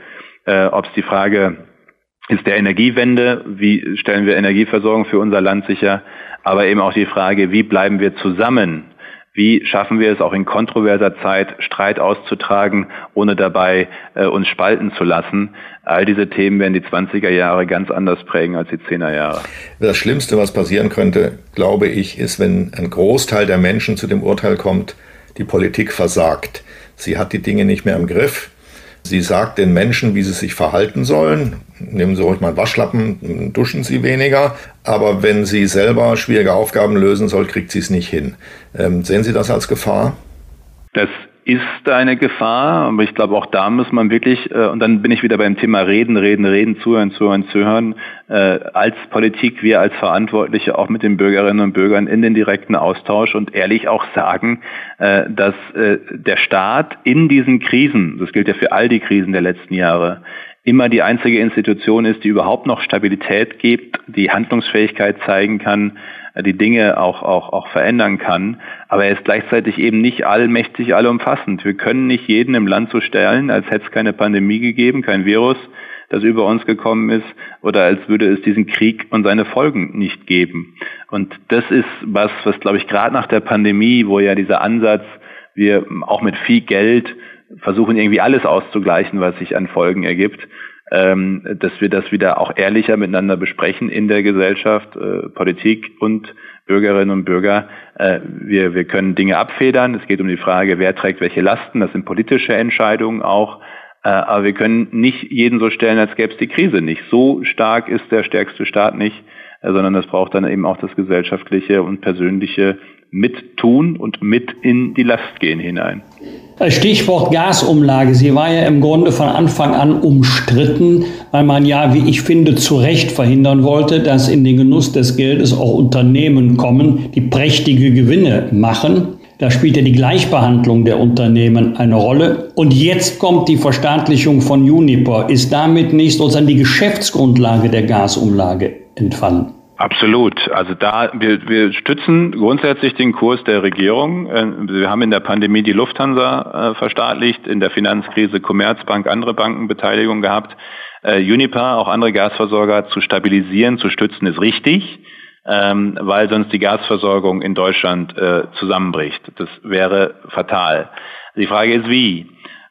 [SPEAKER 6] äh, ob es die Frage ist der Energiewende, wie stellen wir Energieversorgung für unser Land sicher, aber eben auch die Frage, wie bleiben wir zusammen? Wie schaffen wir es auch in kontroverser Zeit, Streit auszutragen, ohne dabei äh, uns spalten zu lassen? All diese Themen werden die 20er Jahre ganz anders prägen als die 10er Jahre.
[SPEAKER 4] Das Schlimmste, was passieren könnte, glaube ich, ist, wenn ein Großteil der Menschen zu dem Urteil kommt, die Politik versagt. Sie hat die Dinge nicht mehr im Griff. Sie sagt den Menschen, wie sie sich verhalten sollen. Nehmen Sie ruhig mal einen Waschlappen, duschen Sie weniger. Aber wenn sie selber schwierige Aufgaben lösen soll, kriegt sie es nicht hin. Ähm, sehen Sie das als Gefahr?
[SPEAKER 6] Das ist eine Gefahr, aber ich glaube auch da muss man wirklich, äh, und dann bin ich wieder beim Thema Reden, Reden, Reden, Zuhören, Zuhören, Zuhören, äh, als Politik, wir als Verantwortliche auch mit den Bürgerinnen und Bürgern in den direkten Austausch und ehrlich auch sagen, äh, dass äh, der Staat in diesen Krisen, das gilt ja für all die Krisen der letzten Jahre, immer die einzige Institution ist, die überhaupt noch Stabilität gibt, die Handlungsfähigkeit zeigen kann, die Dinge auch, auch, auch verändern kann. Aber er ist gleichzeitig eben nicht allmächtig, allumfassend. Wir können nicht jeden im Land so stellen, als hätte es keine Pandemie gegeben, kein Virus, das über uns gekommen ist, oder als würde es diesen Krieg und seine Folgen nicht geben. Und das ist was, was glaube ich gerade nach der Pandemie, wo ja dieser Ansatz, wir auch mit viel Geld versuchen irgendwie alles auszugleichen, was sich an Folgen ergibt, ähm, dass wir das wieder auch ehrlicher miteinander besprechen in der Gesellschaft, äh, Politik und Bürgerinnen und Bürger. Äh, wir, wir können Dinge abfedern. Es geht um die Frage, wer trägt welche Lasten. Das sind politische Entscheidungen auch. Äh, aber wir können nicht jeden so stellen, als gäbe es die Krise nicht. So stark ist der stärkste Staat nicht, äh, sondern es braucht dann eben auch das gesellschaftliche und persönliche mittun und mit in die Last gehen hinein.
[SPEAKER 1] Stichwort Gasumlage. Sie war ja im Grunde von Anfang an umstritten, weil man ja, wie ich finde, zu Recht verhindern wollte, dass in den Genuss des Geldes auch Unternehmen kommen, die prächtige Gewinne machen. Da spielt ja die Gleichbehandlung der Unternehmen eine Rolle. Und jetzt kommt die Verstaatlichung von Uniper. Ist damit nicht sozusagen die Geschäftsgrundlage der Gasumlage entfallen?
[SPEAKER 6] Absolut. Also da wir, wir stützen grundsätzlich den Kurs der Regierung. Äh, wir haben in der Pandemie die Lufthansa äh, verstaatlicht, in der Finanzkrise Commerzbank, andere Bankenbeteiligung gehabt. Äh, Uniper, auch andere Gasversorger zu stabilisieren, zu stützen, ist richtig, ähm, weil sonst die Gasversorgung in Deutschland zusammenbricht. Das wäre fatal. Die Frage ist wie.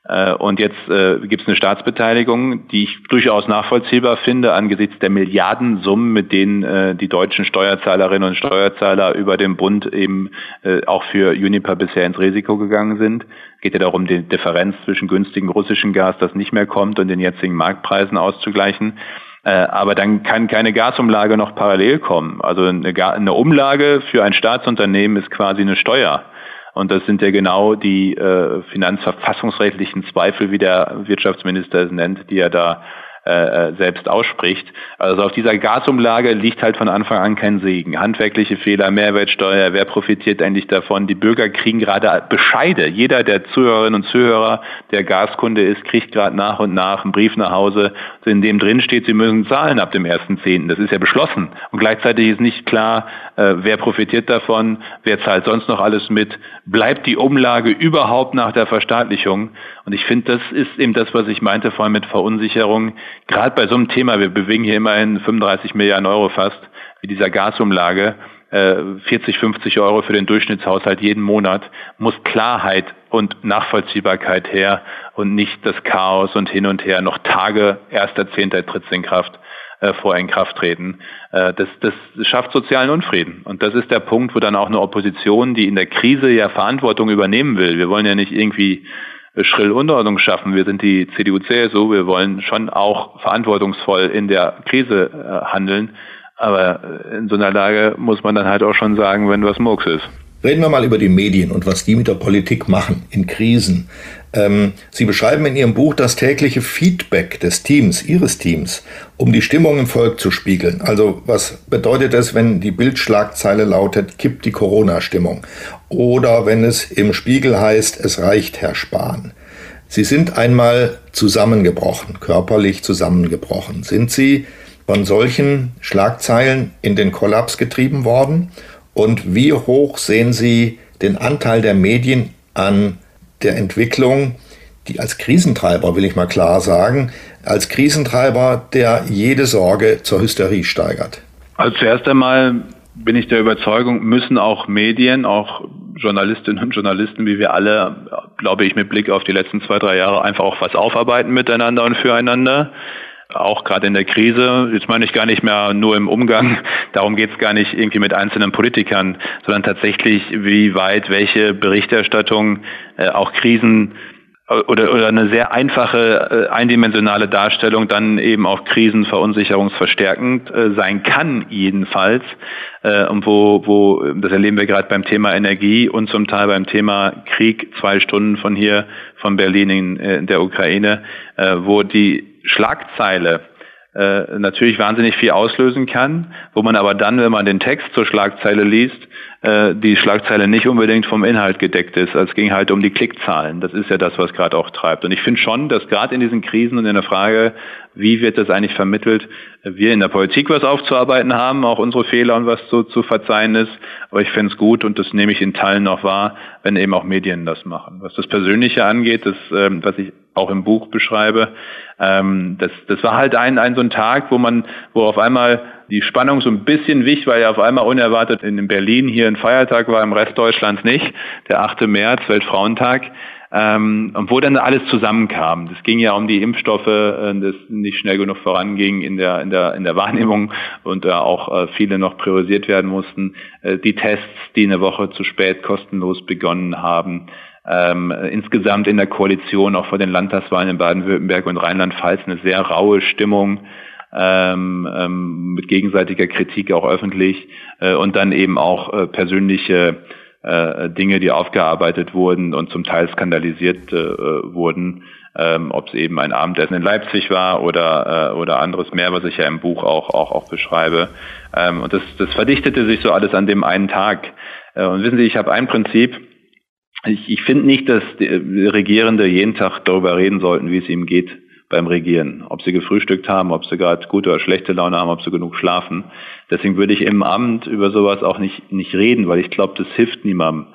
[SPEAKER 6] Äh, und jetzt äh, gibt es eine Staatsbeteiligung, die ich durchaus nachvollziehbar finde angesichts der Milliardensummen, mit denen äh, die deutschen Steuerzahlerinnen und Steuerzahler über den Bund eben äh, auch für Uniper bisher ins Risiko gegangen sind. Geht ja darum, die Differenz zwischen günstigem russischen Gas, das nicht mehr kommt, und den jetzigen Marktpreisen auszugleichen. Äh, aber dann kann keine Gasumlage noch parallel kommen. Also eine Umlage für ein Staatsunternehmen ist quasi eine Steuer. Und das sind ja genau die äh, finanzverfassungsrechtlichen Zweifel, wie der Wirtschaftsminister es nennt, die er da äh, äh, selbst ausspricht. Also auf dieser Gasumlage liegt halt von Anfang an kein Segen. Handwerkliche Fehler, Mehrwertsteuer, wer profitiert eigentlich davon? Die Bürger kriegen gerade Bescheide. Jeder der Zuhörerinnen und Zuhörer, der Gaskunde ist, kriegt gerade nach und nach einen Brief nach Hause, in dem drin steht, sie müssen zahlen ab dem 1.10. Das ist ja beschlossen. Und gleichzeitig ist nicht klar, äh, wer profitiert davon, wer zahlt sonst noch alles mit, bleibt die Umlage überhaupt nach der Verstaatlichung? Und ich finde, das ist eben das, was ich meinte vorhin mit Verunsicherung. Gerade bei so einem Thema, wir bewegen hier immerhin 35 Milliarden Euro fast, wie dieser Gasumlage, 40, äh, 50 Euro für den Durchschnittshaushalt jeden Monat, muss Klarheit und Nachvollziehbarkeit her und nicht das Chaos und hin und her noch Tage, erster Zehnter tritt in Kraft äh, vor Inkrafttreten. Äh, das, das schafft sozialen Unfrieden. Und das ist der Punkt, wo dann auch eine Opposition, die in der Krise ja Verantwortung übernehmen will. Wir wollen ja nicht irgendwie schrill Unordnung schaffen. Wir sind die CDU-CSU, wir wollen schon auch verantwortungsvoll in der Krise äh, handeln. Aber in so einer Lage muss man dann halt auch schon sagen, wenn was Murks ist.
[SPEAKER 4] Reden wir mal über die Medien und was die mit der Politik machen in Krisen. Ähm, Sie beschreiben in Ihrem Buch das tägliche Feedback des Teams, Ihres Teams, um die Stimmung im Volk zu spiegeln. Also was bedeutet es, wenn die Bildschlagzeile lautet, kippt die Corona-Stimmung? Oder wenn es im Spiegel heißt, es reicht, Herr Spahn. Sie sind einmal zusammengebrochen, körperlich zusammengebrochen. Sind Sie von solchen Schlagzeilen in den Kollaps getrieben worden? Und wie hoch sehen Sie den Anteil der Medien an der Entwicklung, die als Krisentreiber, will ich mal klar sagen, als Krisentreiber, der jede Sorge zur Hysterie steigert?
[SPEAKER 6] Also zuerst einmal bin ich der Überzeugung, müssen auch Medien, auch Journalistinnen und Journalisten, wie wir alle, glaube ich, mit Blick auf die letzten zwei, drei Jahre einfach auch was aufarbeiten miteinander und füreinander auch gerade in der Krise, jetzt meine ich gar nicht mehr nur im Umgang, darum geht es gar nicht irgendwie mit einzelnen Politikern, sondern tatsächlich, wie weit welche Berichterstattung äh, auch Krisen äh, oder, oder eine sehr einfache, äh, eindimensionale Darstellung dann eben auch krisenverunsicherungsverstärkend äh, sein kann, jedenfalls. Äh, und wo, wo, das erleben wir gerade beim Thema Energie und zum Teil beim Thema Krieg, zwei Stunden von hier, von Berlin in, äh, in der Ukraine, äh, wo die Schlagzeile äh, natürlich wahnsinnig viel auslösen kann, wo man aber dann, wenn man den Text zur Schlagzeile liest, äh, die Schlagzeile nicht unbedingt vom Inhalt gedeckt ist. Also es ging halt um die Klickzahlen. Das ist ja das, was gerade auch treibt. Und ich finde schon, dass gerade in diesen Krisen und in der Frage, wie wird das eigentlich vermittelt, wir in der Politik was aufzuarbeiten haben, auch unsere Fehler und was so zu verzeihen ist. Aber ich finde es gut und das nehme ich in Teilen noch wahr, wenn eben auch Medien das machen. Was das Persönliche angeht, das, ähm, was ich auch im Buch beschreibe, ähm, das, das war halt ein, ein so ein Tag, wo man, wo auf einmal die Spannung so ein bisschen wich, weil ja auf einmal unerwartet in Berlin hier ein Feiertag war, im Rest Deutschlands nicht, der 8. März, Weltfrauentag. Ähm, und wo dann alles zusammenkam. Das ging ja um die Impfstoffe, äh, das nicht schnell genug voranging in der, in der, in der Wahrnehmung und da auch äh, viele noch priorisiert werden mussten. Äh, die Tests, die eine Woche zu spät kostenlos begonnen haben. Ähm, insgesamt in der Koalition, auch vor den Landtagswahlen in Baden-Württemberg und Rheinland-Pfalz, eine sehr raue Stimmung. Ähm, ähm, mit gegenseitiger Kritik auch öffentlich äh, und dann eben auch äh, persönliche äh, Dinge, die aufgearbeitet wurden und zum Teil skandalisiert äh, wurden, ähm, ob es eben ein Abendessen in Leipzig war oder, äh, oder anderes mehr, was ich ja im Buch auch, auch, auch beschreibe. Ähm, und das, das verdichtete sich so alles an dem einen Tag. Äh, und wissen Sie, ich habe ein Prinzip, ich, ich finde nicht, dass die Regierende jeden Tag darüber reden sollten, wie es ihm geht beim Regieren. Ob sie gefrühstückt haben, ob sie gerade gute oder schlechte Laune haben, ob sie genug schlafen. Deswegen würde ich im Amt über sowas auch nicht, nicht reden, weil ich glaube, das hilft niemandem.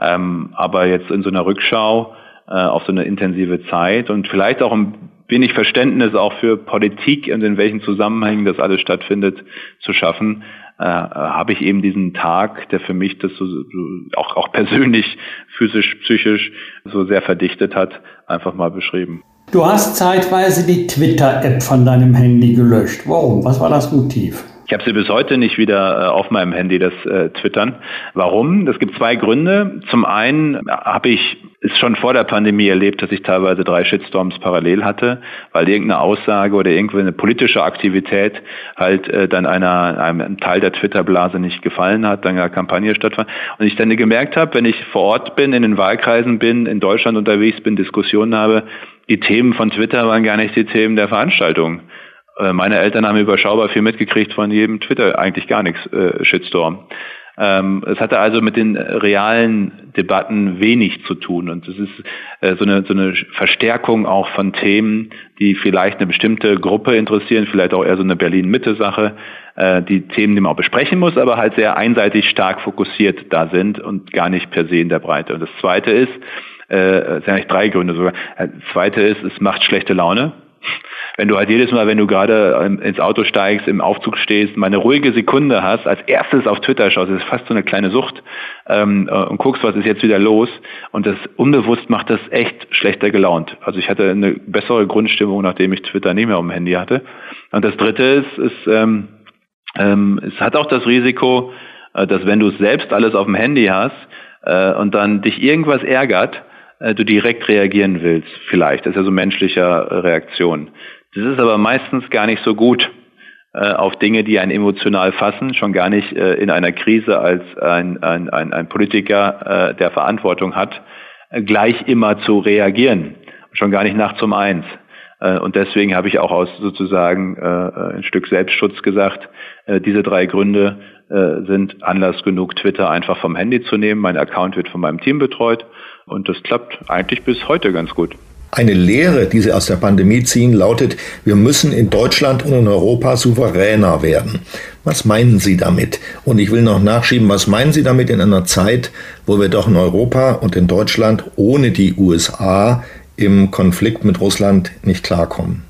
[SPEAKER 6] Ähm, aber jetzt in so einer Rückschau äh, auf so eine intensive Zeit und vielleicht auch ein wenig Verständnis auch für Politik und in welchen Zusammenhängen das alles stattfindet, zu schaffen, äh, habe ich eben diesen Tag, der für mich das so, so auch, auch persönlich, physisch, psychisch so sehr verdichtet hat, einfach mal beschrieben.
[SPEAKER 1] Du hast zeitweise die Twitter-App von deinem Handy gelöscht. Warum? Was war das Motiv?
[SPEAKER 6] Ich habe sie bis heute nicht wieder äh, auf meinem Handy, das äh, Twittern. Warum? Es gibt zwei Gründe. Zum einen habe ich ist schon vor der Pandemie erlebt, dass ich teilweise drei Shitstorms parallel hatte, weil irgendeine Aussage oder irgendeine politische Aktivität halt äh, dann einer einem Teil der Twitter-Blase nicht gefallen hat, dann eine Kampagne stattfand. Und ich dann gemerkt habe, wenn ich vor Ort bin, in den Wahlkreisen bin, in Deutschland unterwegs bin, Diskussionen habe, die Themen von Twitter waren gar nicht die Themen der Veranstaltung. Äh, meine Eltern haben überschaubar viel mitgekriegt von jedem Twitter, eigentlich gar nichts, äh, Shitstorm. Ähm, es hatte also mit den realen Debatten wenig zu tun und es ist äh, so, eine, so eine Verstärkung auch von Themen, die vielleicht eine bestimmte Gruppe interessieren, vielleicht auch eher so eine Berlin-Mitte-Sache, äh, die Themen, die man auch besprechen muss, aber halt sehr einseitig stark fokussiert da sind und gar nicht per se in der Breite. Und das Zweite ist, äh, sind eigentlich drei Gründe sogar. Das Zweite ist, es macht schlechte Laune wenn du halt jedes Mal, wenn du gerade ins Auto steigst, im Aufzug stehst, mal eine ruhige Sekunde hast, als erstes auf Twitter schaust, das ist fast so eine kleine Sucht, ähm, äh, und guckst, was ist jetzt wieder los. Und das unbewusst macht das echt schlechter gelaunt. Also ich hatte eine bessere Grundstimmung, nachdem ich Twitter nicht mehr auf dem Handy hatte. Und das dritte ist, ist ähm, ähm, es hat auch das Risiko, äh, dass wenn du selbst alles auf dem Handy hast äh, und dann dich irgendwas ärgert, du direkt reagieren willst, vielleicht. Das ist ja so menschlicher Reaktion. Das ist aber meistens gar nicht so gut äh, auf Dinge, die einen emotional fassen, schon gar nicht äh, in einer Krise als ein, ein, ein, ein Politiker, äh, der Verantwortung hat, äh, gleich immer zu reagieren, schon gar nicht nachts um eins. Äh, und deswegen habe ich auch aus sozusagen äh, ein Stück Selbstschutz gesagt, diese drei Gründe sind Anlass genug, Twitter einfach vom Handy zu nehmen. Mein Account wird von meinem Team betreut und das klappt eigentlich bis heute ganz gut.
[SPEAKER 4] Eine Lehre, die Sie aus der Pandemie ziehen, lautet, wir müssen in Deutschland und in Europa souveräner werden. Was meinen Sie damit? Und ich will noch nachschieben, was meinen Sie damit in einer Zeit, wo wir doch in Europa und in Deutschland ohne die USA im Konflikt mit Russland nicht klarkommen?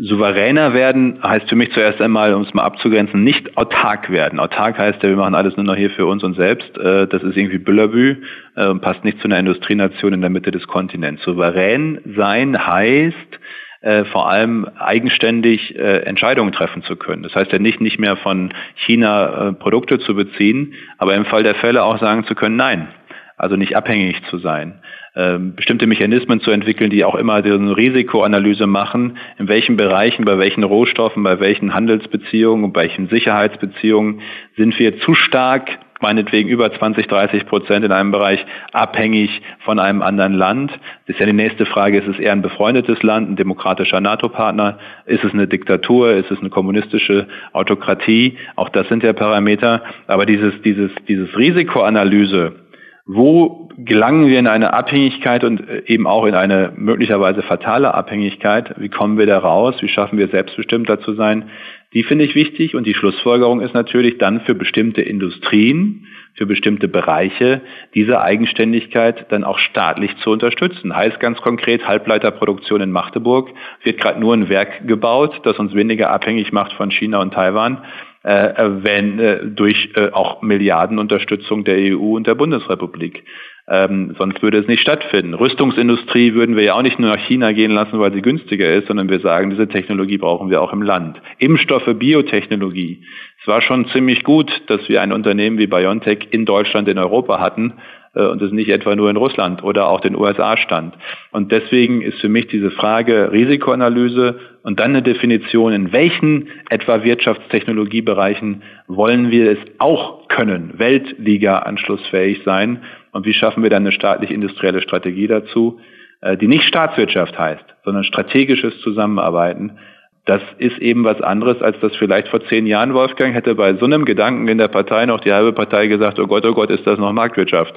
[SPEAKER 6] Souveräner werden heißt für mich zuerst einmal, um es mal abzugrenzen, nicht autark werden. Autark heißt ja, wir machen alles nur noch hier für uns und selbst. Äh, das ist irgendwie Büllerbü äh, passt nicht zu einer Industrienation in der Mitte des Kontinents. Souverän sein heißt, äh, vor allem eigenständig Entscheidungen treffen zu können. Das heißt ja nicht, nicht mehr von China Produkte zu beziehen, aber im Fall der Fälle auch sagen zu können, nein, also nicht abhängig zu sein. Ähm, bestimmte Mechanismen zu entwickeln, die auch immer eine Risikoanalyse machen, in welchen Bereichen, bei welchen Rohstoffen, bei welchen Handelsbeziehungen, bei welchen Sicherheitsbeziehungen sind wir zu stark meinetwegen über 20, 30 Prozent in einem Bereich abhängig von einem anderen Land. Das ist ja die nächste Frage, ist es eher ein befreundetes Land, ein demokratischer NATO-Partner? Ist es eine Diktatur? Ist es eine kommunistische Autokratie? Auch das sind ja Parameter. Aber dieses, dieses, dieses Risikoanalyse, wo gelangen wir in eine Abhängigkeit und äh, eben auch in eine möglicherweise fatale Abhängigkeit? Wie kommen wir da raus? Wie schaffen wir selbstbestimmter zu sein? Die finde ich wichtig und die Schlussfolgerung ist natürlich dann für bestimmte Industrien, für bestimmte Bereiche diese Eigenständigkeit dann auch staatlich zu unterstützen. Heißt ganz konkret, Halbleiterproduktion in Magdeburg wird gerade nur ein Werk gebaut, das uns weniger abhängig macht von China und Taiwan wenn äh, durch äh, auch Milliardenunterstützung der EU und der Bundesrepublik. Ähm, sonst würde es nicht stattfinden. Rüstungsindustrie würden wir ja auch nicht nur nach China gehen lassen, weil sie günstiger ist, sondern wir sagen, diese Technologie brauchen wir auch im Land. Impfstoffe, Biotechnologie. Es war schon ziemlich gut, dass wir ein Unternehmen wie BioNTech in Deutschland, in Europa hatten, äh, und es nicht etwa nur in Russland oder auch den USA stand. Und deswegen ist für mich diese Frage Risikoanalyse und dann eine Definition, in welchen etwa Wirtschaftstechnologiebereichen wollen wir es auch können, Weltliga anschlussfähig sein und wie schaffen wir dann eine staatlich-industrielle Strategie dazu, äh, die nicht Staatswirtschaft heißt, sondern strategisches Zusammenarbeiten. Das ist eben was anderes, als das vielleicht vor zehn Jahren Wolfgang hätte bei so einem Gedanken in der Partei noch die halbe Partei gesagt, oh Gott, oh Gott, ist das noch Marktwirtschaft.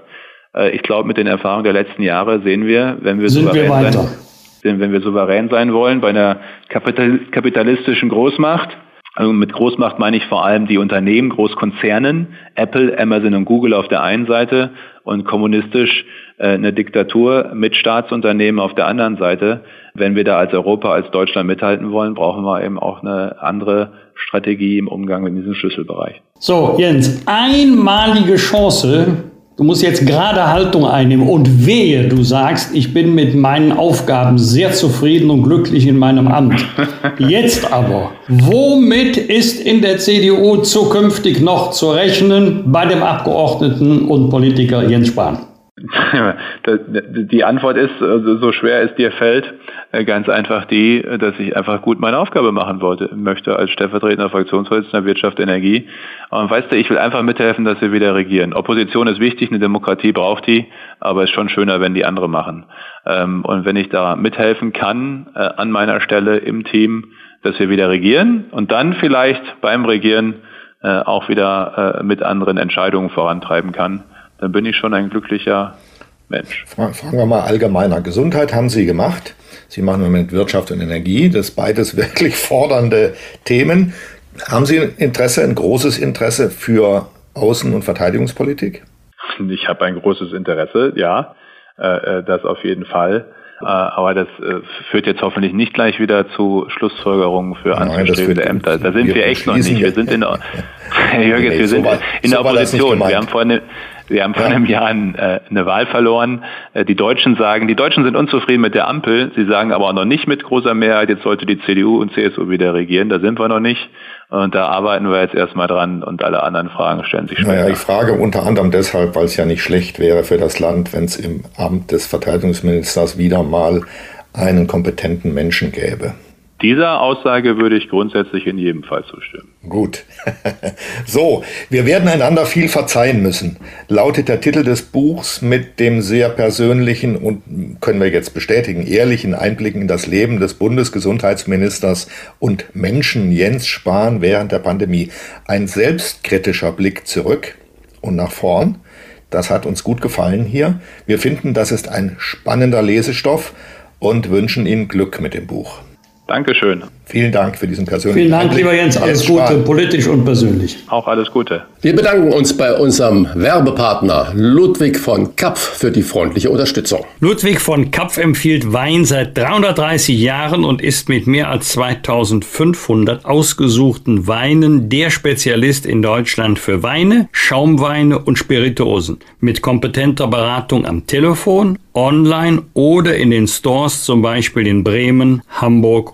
[SPEAKER 6] Äh, ich glaube, mit den Erfahrungen der letzten Jahre sehen wir, wenn wir,
[SPEAKER 1] Sind
[SPEAKER 6] souverän,
[SPEAKER 1] wir
[SPEAKER 6] sein, wenn wir souverän sein wollen bei einer kapitalistischen Großmacht, also mit Großmacht meine ich vor allem die Unternehmen, Großkonzernen, Apple, Amazon und Google auf der einen Seite und kommunistisch äh, eine Diktatur mit Staatsunternehmen auf der anderen Seite. Wenn wir da als Europa, als Deutschland mithalten wollen, brauchen wir eben auch eine andere Strategie im Umgang mit diesem Schlüsselbereich.
[SPEAKER 1] So, Jens, einmalige Chance, Du musst jetzt gerade Haltung einnehmen und wehe, du sagst, ich bin mit meinen Aufgaben sehr zufrieden und glücklich in meinem Amt. Jetzt aber, womit ist in der CDU zukünftig noch zu rechnen bei dem Abgeordneten und Politiker Jens Spahn?
[SPEAKER 6] Die Antwort ist, so schwer es dir fällt, äh, ganz einfach die, dass ich einfach gut meine Aufgabe machen wollte, möchte als stellvertretender Fraktionsvorsitzender Wirtschaft, Energie. Und weißt du, ich will einfach mithelfen, dass wir wieder regieren. Opposition ist wichtig, eine Demokratie braucht die, aber es ist schon schöner, wenn die andere machen. Ähm, und wenn ich da mithelfen kann, äh, an meiner Stelle im Team, dass wir wieder regieren und dann vielleicht beim Regieren äh, auch wieder mit anderen Entscheidungen vorantreiben kann, dann bin ich schon ein glücklicher Mensch.
[SPEAKER 4] Fragen wir mal allgemeiner. Gesundheit haben Sie gemacht. Sie machen im Moment Wirtschaft und Energie. Das sind beides wirklich fordernde Themen. Haben Sie ein Interesse, ein großes Interesse für Außen- und Verteidigungspolitik?
[SPEAKER 6] Ich habe ein großes Interesse, ja, äh, äh, das auf jeden Fall. Äh, aber das führt jetzt hoffentlich nicht gleich wieder zu Schlussfolgerungen für anzustrebende Ämter. Da sind wir, wir echt noch nicht. Wir sind in, Herr Jürgens, nee, wir sind so war, in der so Opposition. Wir haben vorhin wir haben vor einem Jahr äh, eine Wahl verloren. Äh, die Deutschen sagen, die Deutschen sind unzufrieden mit der Ampel. Sie sagen aber auch noch nicht mit großer Mehrheit, jetzt sollte die CDU und CSU wieder regieren. Da sind wir noch nicht. Und da arbeiten wir jetzt erstmal dran und alle anderen Fragen stellen sich
[SPEAKER 4] später. Naja, ich frage unter anderem deshalb, weil es ja nicht schlecht wäre für das Land, wenn es im Amt des Verteidigungsministers wieder mal einen kompetenten Menschen gäbe.
[SPEAKER 6] Dieser Aussage würde ich grundsätzlich in jedem Fall zustimmen.
[SPEAKER 4] Gut. so, wir werden einander viel verzeihen müssen, lautet der Titel des Buchs mit dem sehr persönlichen und können wir jetzt bestätigen, ehrlichen Einblicken in das Leben des Bundesgesundheitsministers und Menschen Jens Spahn während der Pandemie. Ein selbstkritischer Blick zurück und nach vorn. Das hat uns gut gefallen hier. Wir finden, das ist ein spannender Lesestoff und wünschen Ihnen Glück mit dem Buch.
[SPEAKER 6] Dankeschön.
[SPEAKER 4] Vielen Dank für diesen persönlichen
[SPEAKER 1] Vielen Dank, Einblick. lieber Jens. Alles Gute, Spahn. politisch und persönlich.
[SPEAKER 6] Auch alles Gute.
[SPEAKER 5] Wir bedanken uns bei unserem Werbepartner Ludwig von Kapf für die freundliche Unterstützung.
[SPEAKER 1] Ludwig von Kapf empfiehlt Wein seit 330 Jahren und ist mit mehr als 2500 ausgesuchten Weinen der Spezialist in Deutschland für Weine, Schaumweine und Spirituosen. Mit kompetenter Beratung am Telefon, online oder in den Stores, zum Beispiel in Bremen, Hamburg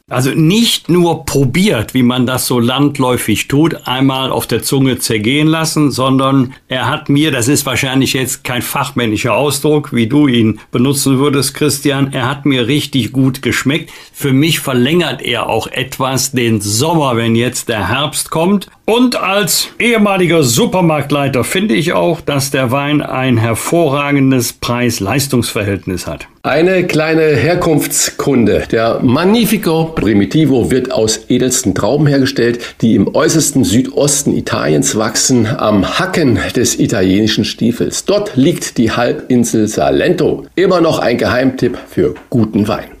[SPEAKER 1] Also nicht nur probiert, wie man das so landläufig tut, einmal auf der Zunge zergehen lassen, sondern er hat mir, das ist wahrscheinlich jetzt kein fachmännischer Ausdruck, wie du ihn benutzen würdest, Christian, er hat mir richtig gut geschmeckt. Für mich verlängert er auch etwas den Sommer, wenn jetzt der Herbst kommt. Und als ehemaliger Supermarktleiter finde ich auch, dass der Wein ein hervorragendes Preis-Leistungs-Verhältnis hat.
[SPEAKER 5] Eine kleine Herkunftskunde. Der Magnifico Primitivo wird aus edelsten Trauben hergestellt, die im äußersten Südosten Italiens wachsen, am Hacken des italienischen Stiefels. Dort liegt die Halbinsel Salento. Immer noch ein Geheimtipp für guten Wein.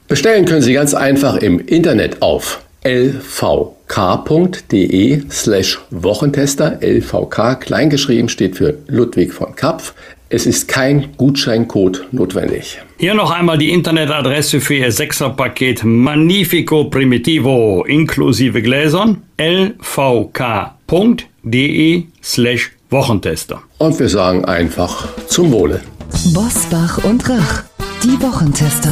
[SPEAKER 5] Bestellen können Sie ganz einfach im Internet auf lvk.de slash Wochentester. LVK kleingeschrieben steht für Ludwig von Kapf. Es ist kein Gutscheincode notwendig.
[SPEAKER 1] Hier noch einmal die Internetadresse für Ihr Sechserpaket Magnifico Primitivo inklusive Gläsern lvk.de slash Wochentester.
[SPEAKER 5] Und wir sagen einfach zum Wohle.
[SPEAKER 2] Bosbach und Rach, die Wochentester.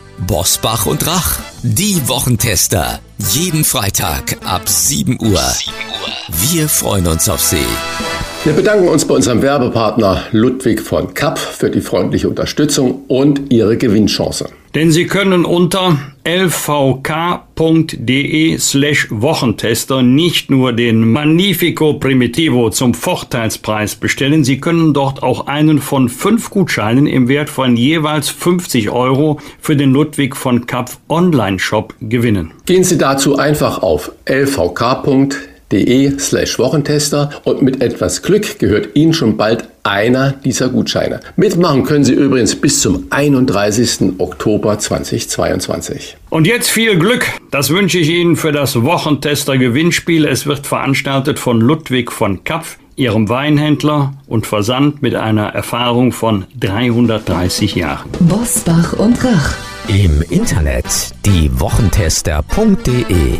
[SPEAKER 3] Bosbach und Rach, die Wochentester. Jeden Freitag ab 7 Uhr. Wir freuen uns auf Sie.
[SPEAKER 5] Wir bedanken uns bei unserem Werbepartner Ludwig von Kapp für die freundliche Unterstützung und Ihre Gewinnchance.
[SPEAKER 1] Denn Sie können unter lvk.de slash Wochentester nicht nur den Magnifico Primitivo zum Vorteilspreis bestellen, Sie können dort auch einen von fünf Gutscheinen im Wert von jeweils 50 Euro für den Ludwig von Kapf Online-Shop gewinnen.
[SPEAKER 5] Gehen Sie dazu einfach auf lvk.de de slash Wochentester und mit etwas Glück gehört Ihnen schon bald einer dieser Gutscheine. Mitmachen können Sie übrigens bis zum 31. Oktober 2022.
[SPEAKER 1] Und jetzt viel Glück. Das wünsche ich Ihnen für das Wochentester Gewinnspiel. Es wird veranstaltet von Ludwig von Kapf, Ihrem Weinhändler und Versand mit einer Erfahrung von 330 Jahren.
[SPEAKER 2] Bosbach und Rach.
[SPEAKER 3] Im Internet diewochentester.de